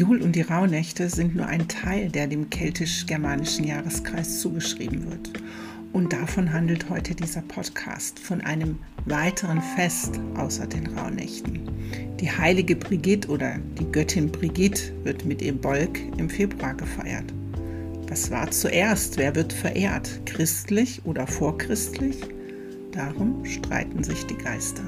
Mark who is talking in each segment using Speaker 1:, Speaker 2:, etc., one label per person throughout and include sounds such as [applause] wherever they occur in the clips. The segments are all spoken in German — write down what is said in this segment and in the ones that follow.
Speaker 1: Jul und die Rauhnächte sind nur ein Teil, der dem keltisch-germanischen Jahreskreis zugeschrieben wird. Und davon handelt heute dieser Podcast, von einem weiteren Fest außer den Rauhnächten. Die heilige Brigitte oder die Göttin Brigitte wird mit ihrem Bolk im Februar gefeiert. Was war zuerst? Wer wird verehrt? Christlich oder vorchristlich? Darum streiten sich die Geister.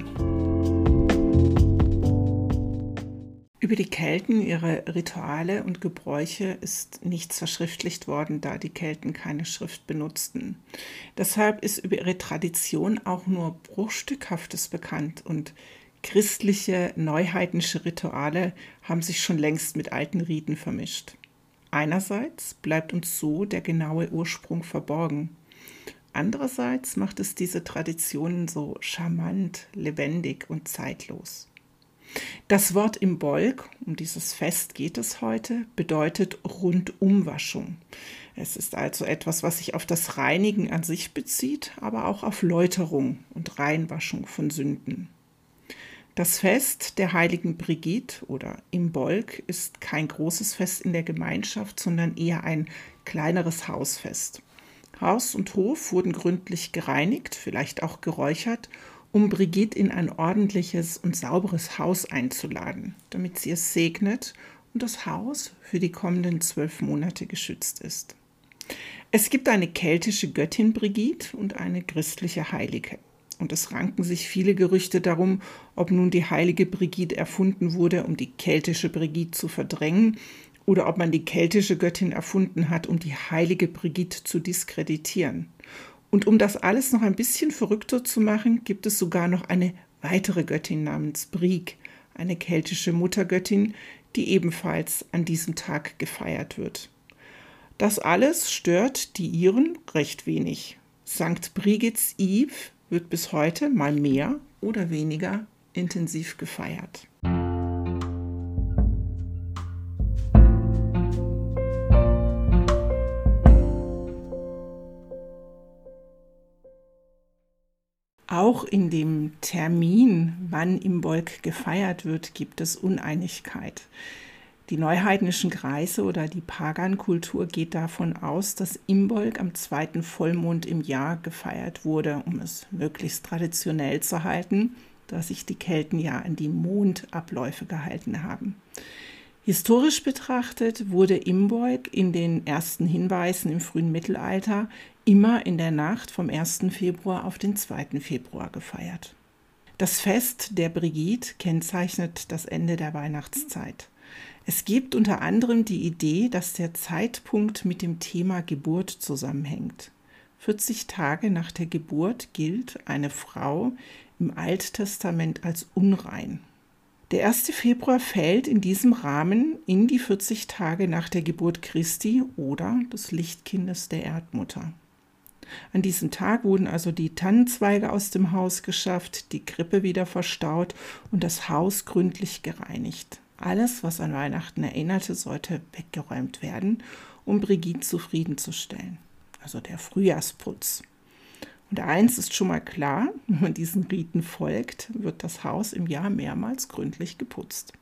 Speaker 1: Über die Kelten, ihre Rituale und Gebräuche ist nichts verschriftlicht worden, da die Kelten keine Schrift benutzten. Deshalb ist über ihre Tradition auch nur Bruchstückhaftes bekannt und christliche, neuheidnische Rituale haben sich schon längst mit alten Riten vermischt. Einerseits bleibt uns so der genaue Ursprung verborgen. Andererseits macht es diese Traditionen so charmant, lebendig und zeitlos. Das Wort im Bolk, um dieses Fest geht es heute, bedeutet Rundumwaschung. Es ist also etwas, was sich auf das Reinigen an sich bezieht, aber auch auf Läuterung und Reinwaschung von Sünden. Das Fest der heiligen Brigitte oder im Bolk ist kein großes Fest in der Gemeinschaft, sondern eher ein kleineres Hausfest. Haus und Hof wurden gründlich gereinigt, vielleicht auch geräuchert um Brigitte in ein ordentliches und sauberes Haus einzuladen, damit sie es segnet und das Haus für die kommenden zwölf Monate geschützt ist. Es gibt eine keltische Göttin Brigitte und eine christliche Heilige. Und es ranken sich viele Gerüchte darum, ob nun die heilige Brigitte erfunden wurde, um die keltische Brigitte zu verdrängen, oder ob man die keltische Göttin erfunden hat, um die heilige Brigitte zu diskreditieren. Und um das alles noch ein bisschen verrückter zu machen, gibt es sogar noch eine weitere Göttin namens Brieg, eine keltische Muttergöttin, die ebenfalls an diesem Tag gefeiert wird. Das alles stört die Iren recht wenig. St. Brigids Eve wird bis heute mal mehr oder weniger intensiv gefeiert. Auch in dem Termin, wann im Bolk gefeiert wird, gibt es Uneinigkeit. Die neuheidnischen Kreise oder die Pagan-Kultur geht davon aus, dass Imbolg am zweiten Vollmond im Jahr gefeiert wurde, um es möglichst traditionell zu halten, da sich die Kelten ja an die Mondabläufe gehalten haben. Historisch betrachtet wurde Imbolg in den ersten Hinweisen im frühen Mittelalter immer in der Nacht vom 1. Februar auf den 2. Februar gefeiert. Das Fest der Brigitte kennzeichnet das Ende der Weihnachtszeit. Es gibt unter anderem die Idee, dass der Zeitpunkt mit dem Thema Geburt zusammenhängt. 40 Tage nach der Geburt gilt eine Frau im Alttestament als unrein. Der 1. Februar fällt in diesem Rahmen in die 40 Tage nach der Geburt Christi oder des Lichtkindes der Erdmutter. An diesem Tag wurden also die Tannenzweige aus dem Haus geschafft, die Krippe wieder verstaut und das Haus gründlich gereinigt. Alles, was an Weihnachten erinnerte, sollte weggeräumt werden, um Brigitte zufriedenzustellen. Also der Frühjahrsputz. Und eins ist schon mal klar, [laughs] wenn man diesen Riten folgt, wird das Haus im Jahr mehrmals gründlich geputzt.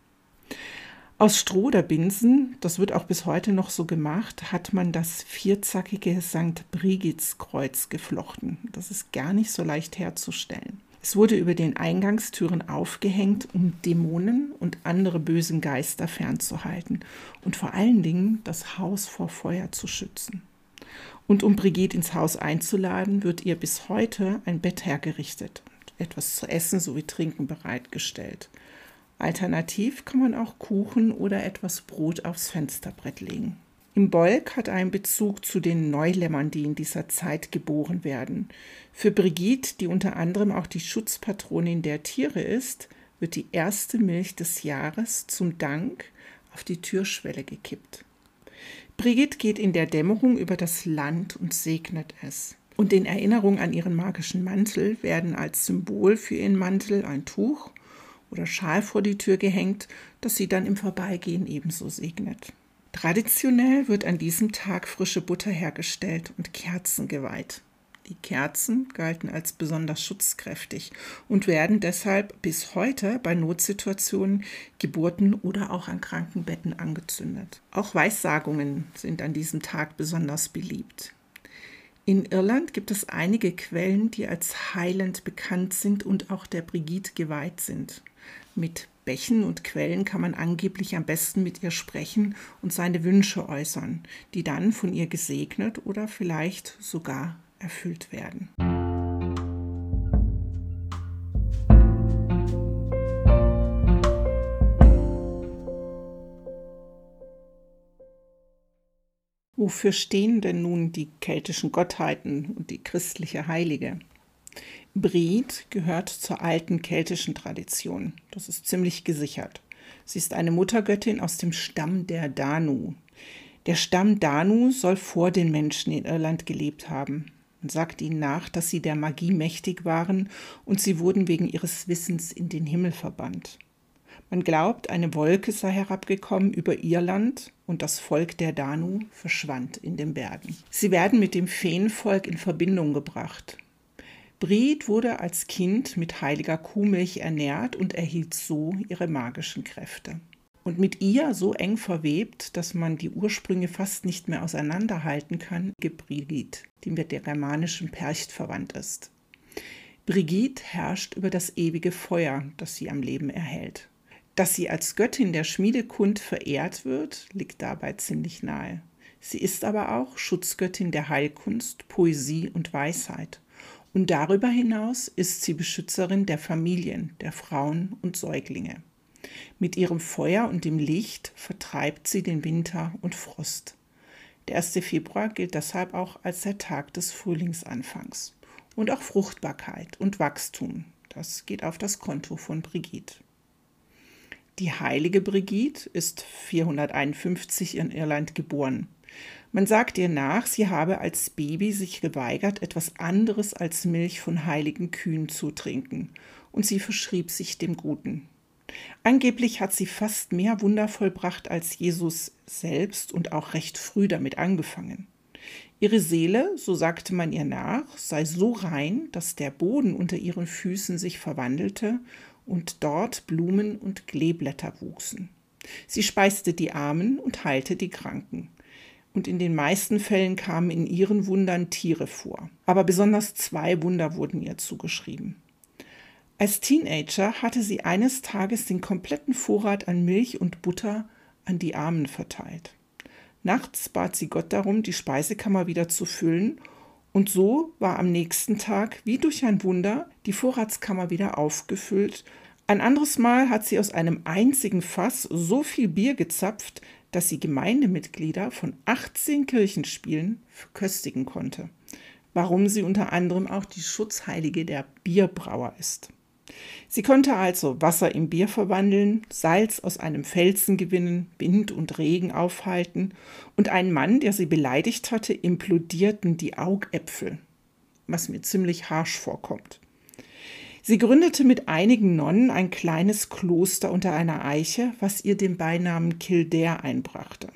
Speaker 1: Aus Stroh oder Binsen, das wird auch bis heute noch so gemacht, hat man das vierzackige St. Brigitskreuz geflochten. Das ist gar nicht so leicht herzustellen. Es wurde über den Eingangstüren aufgehängt, um Dämonen und andere bösen Geister fernzuhalten und vor allen Dingen das Haus vor Feuer zu schützen. Und um Brigitte ins Haus einzuladen, wird ihr bis heute ein Bett hergerichtet und etwas zu essen sowie Trinken bereitgestellt. Alternativ kann man auch Kuchen oder etwas Brot aufs Fensterbrett legen. Im Bolk hat einen Bezug zu den Neulämmern, die in dieser Zeit geboren werden. Für Brigitte, die unter anderem auch die Schutzpatronin der Tiere ist, wird die erste Milch des Jahres zum Dank auf die Türschwelle gekippt. Brigitte geht in der Dämmerung über das Land und segnet es. Und in Erinnerung an ihren magischen Mantel werden als Symbol für ihren Mantel ein Tuch oder Schal vor die Tür gehängt, das sie dann im Vorbeigehen ebenso segnet. Traditionell wird an diesem Tag frische Butter hergestellt und Kerzen geweiht. Die Kerzen galten als besonders schutzkräftig und werden deshalb bis heute bei Notsituationen, Geburten oder auch an Krankenbetten angezündet. Auch Weissagungen sind an diesem Tag besonders beliebt. In Irland gibt es einige Quellen, die als heilend bekannt sind und auch der Brigitte geweiht sind. Mit Bächen und Quellen kann man angeblich am besten mit ihr sprechen und seine Wünsche äußern, die dann von ihr gesegnet oder vielleicht sogar erfüllt werden. Wofür stehen denn nun die keltischen Gottheiten und die christliche Heilige? Brid gehört zur alten keltischen Tradition. Das ist ziemlich gesichert. Sie ist eine Muttergöttin aus dem Stamm der Danu. Der Stamm Danu soll vor den Menschen in Irland gelebt haben. Man sagt ihnen nach, dass sie der Magie mächtig waren und sie wurden wegen ihres Wissens in den Himmel verbannt. Man glaubt, eine Wolke sei herabgekommen über Irland und das Volk der Danu verschwand in den Bergen. Sie werden mit dem Feenvolk in Verbindung gebracht. Brid wurde als Kind mit heiliger Kuhmilch ernährt und erhielt so ihre magischen Kräfte und mit ihr so eng verwebt, dass man die Ursprünge fast nicht mehr auseinanderhalten kann, gibt Brigitte, die mit der germanischen Percht verwandt ist. Brigitte herrscht über das ewige Feuer, das sie am Leben erhält. Dass sie als Göttin der Schmiedekund verehrt wird, liegt dabei ziemlich nahe. Sie ist aber auch Schutzgöttin der Heilkunst, Poesie und Weisheit. Und darüber hinaus ist sie Beschützerin der Familien, der Frauen und Säuglinge. Mit ihrem Feuer und dem Licht vertreibt sie den Winter und Frost. Der 1. Februar gilt deshalb auch als der Tag des Frühlingsanfangs. Und auch Fruchtbarkeit und Wachstum, das geht auf das Konto von Brigitte. Die heilige Brigitte ist 451 in Irland geboren. Man sagt ihr nach, sie habe als Baby sich geweigert, etwas anderes als Milch von heiligen Kühen zu trinken, und sie verschrieb sich dem Guten. Angeblich hat sie fast mehr Wunder vollbracht als Jesus selbst und auch recht früh damit angefangen. Ihre Seele, so sagte man ihr nach, sei so rein, dass der Boden unter ihren Füßen sich verwandelte und dort Blumen und Kleeblätter wuchsen. Sie speiste die Armen und heilte die Kranken. Und in den meisten Fällen kamen in ihren Wundern Tiere vor. Aber besonders zwei Wunder wurden ihr zugeschrieben. Als Teenager hatte sie eines Tages den kompletten Vorrat an Milch und Butter an die Armen verteilt. Nachts bat sie Gott darum, die Speisekammer wieder zu füllen, und so war am nächsten Tag, wie durch ein Wunder, die Vorratskammer wieder aufgefüllt. Ein anderes Mal hat sie aus einem einzigen Fass so viel Bier gezapft, dass sie Gemeindemitglieder von 18 Kirchenspielen verköstigen konnte. Warum sie unter anderem auch die Schutzheilige der Bierbrauer ist. Sie konnte also Wasser in Bier verwandeln, Salz aus einem Felsen gewinnen, Wind und Regen aufhalten, und einen Mann, der sie beleidigt hatte, implodierten die Augäpfel, was mir ziemlich harsch vorkommt. Sie gründete mit einigen Nonnen ein kleines Kloster unter einer Eiche, was ihr den Beinamen Kildare einbrachte.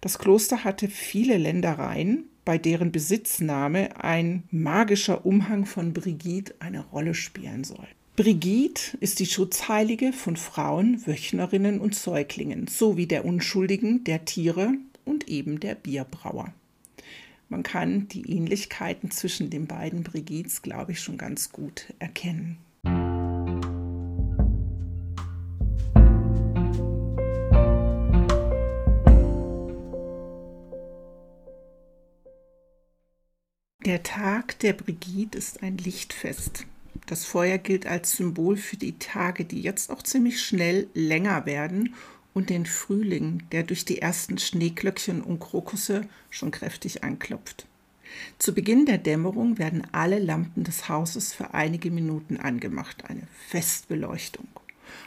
Speaker 1: Das Kloster hatte viele Ländereien, bei deren Besitznahme ein magischer Umhang von Brigitte eine Rolle spielen soll. Brigitte ist die Schutzheilige von Frauen, Wöchnerinnen und Säuglingen sowie der Unschuldigen, der Tiere und eben der Bierbrauer. Man kann die Ähnlichkeiten zwischen den beiden Brigittes, glaube ich, schon ganz gut erkennen. Der Tag der Brigitte ist ein Lichtfest. Das Feuer gilt als Symbol für die Tage, die jetzt auch ziemlich schnell länger werden und den Frühling, der durch die ersten Schneeglöckchen und Krokusse schon kräftig anklopft. Zu Beginn der Dämmerung werden alle Lampen des Hauses für einige Minuten angemacht, eine Festbeleuchtung.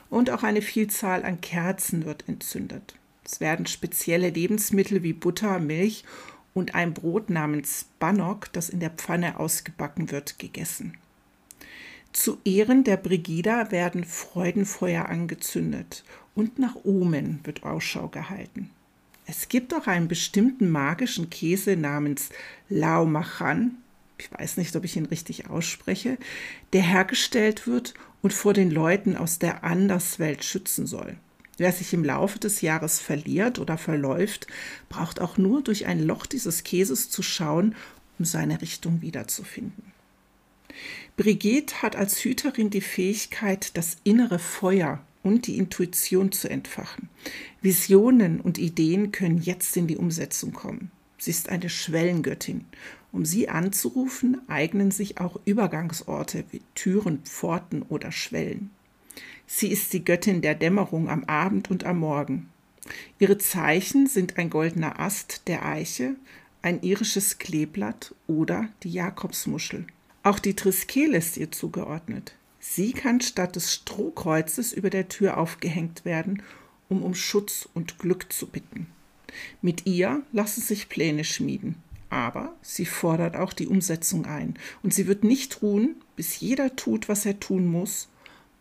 Speaker 1: Und auch eine Vielzahl an Kerzen wird entzündet. Es werden spezielle Lebensmittel wie Butter, Milch und ein Brot namens Bannock, das in der Pfanne ausgebacken wird, gegessen. Zu Ehren der Brigida werden Freudenfeuer angezündet und nach Omen wird Ausschau gehalten. Es gibt auch einen bestimmten magischen Käse namens Lao Machan, ich weiß nicht, ob ich ihn richtig ausspreche, der hergestellt wird und vor den Leuten aus der Anderswelt schützen soll. Wer sich im Laufe des Jahres verliert oder verläuft, braucht auch nur durch ein Loch dieses Käses zu schauen, um seine Richtung wiederzufinden. Brigitte hat als Hüterin die Fähigkeit, das innere Feuer und die Intuition zu entfachen. Visionen und Ideen können jetzt in die Umsetzung kommen. Sie ist eine Schwellengöttin. Um sie anzurufen, eignen sich auch Übergangsorte wie Türen, Pforten oder Schwellen. Sie ist die Göttin der Dämmerung am Abend und am Morgen. Ihre Zeichen sind ein goldener Ast der Eiche, ein irisches Kleeblatt oder die Jakobsmuschel. Auch die Triskele ist ihr zugeordnet. Sie kann statt des Strohkreuzes über der Tür aufgehängt werden, um um Schutz und Glück zu bitten. Mit ihr lassen sich Pläne schmieden, aber sie fordert auch die Umsetzung ein, und sie wird nicht ruhen, bis jeder tut, was er tun muss,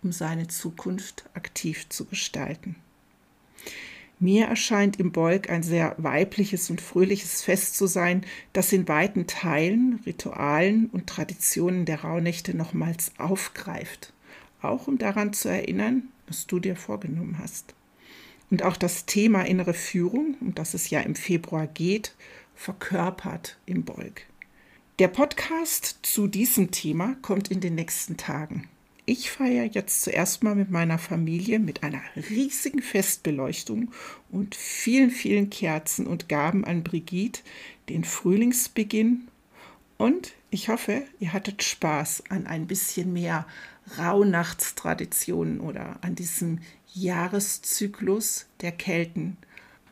Speaker 1: um seine Zukunft aktiv zu gestalten. Mir erscheint im Bolk ein sehr weibliches und fröhliches Fest zu sein, das in weiten Teilen, Ritualen und Traditionen der Rauhnächte nochmals aufgreift, auch um daran zu erinnern, was du dir vorgenommen hast. Und auch das Thema innere Führung, um das es ja im Februar geht, verkörpert im Bolk. Der Podcast zu diesem Thema kommt in den nächsten Tagen. Ich feiere jetzt zuerst mal mit meiner Familie mit einer riesigen Festbeleuchtung und vielen, vielen Kerzen und Gaben an Brigitte den Frühlingsbeginn. Und ich hoffe, ihr hattet Spaß an ein bisschen mehr Rauhnachtstraditionen oder an diesem Jahreszyklus der Kelten.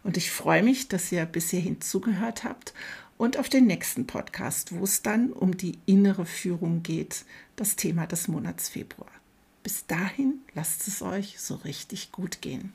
Speaker 1: Und ich freue mich, dass ihr bis hierhin zugehört habt und auf den nächsten Podcast, wo es dann um die innere Führung geht, das Thema des Monats Februar. Bis dahin lasst es euch so richtig gut gehen.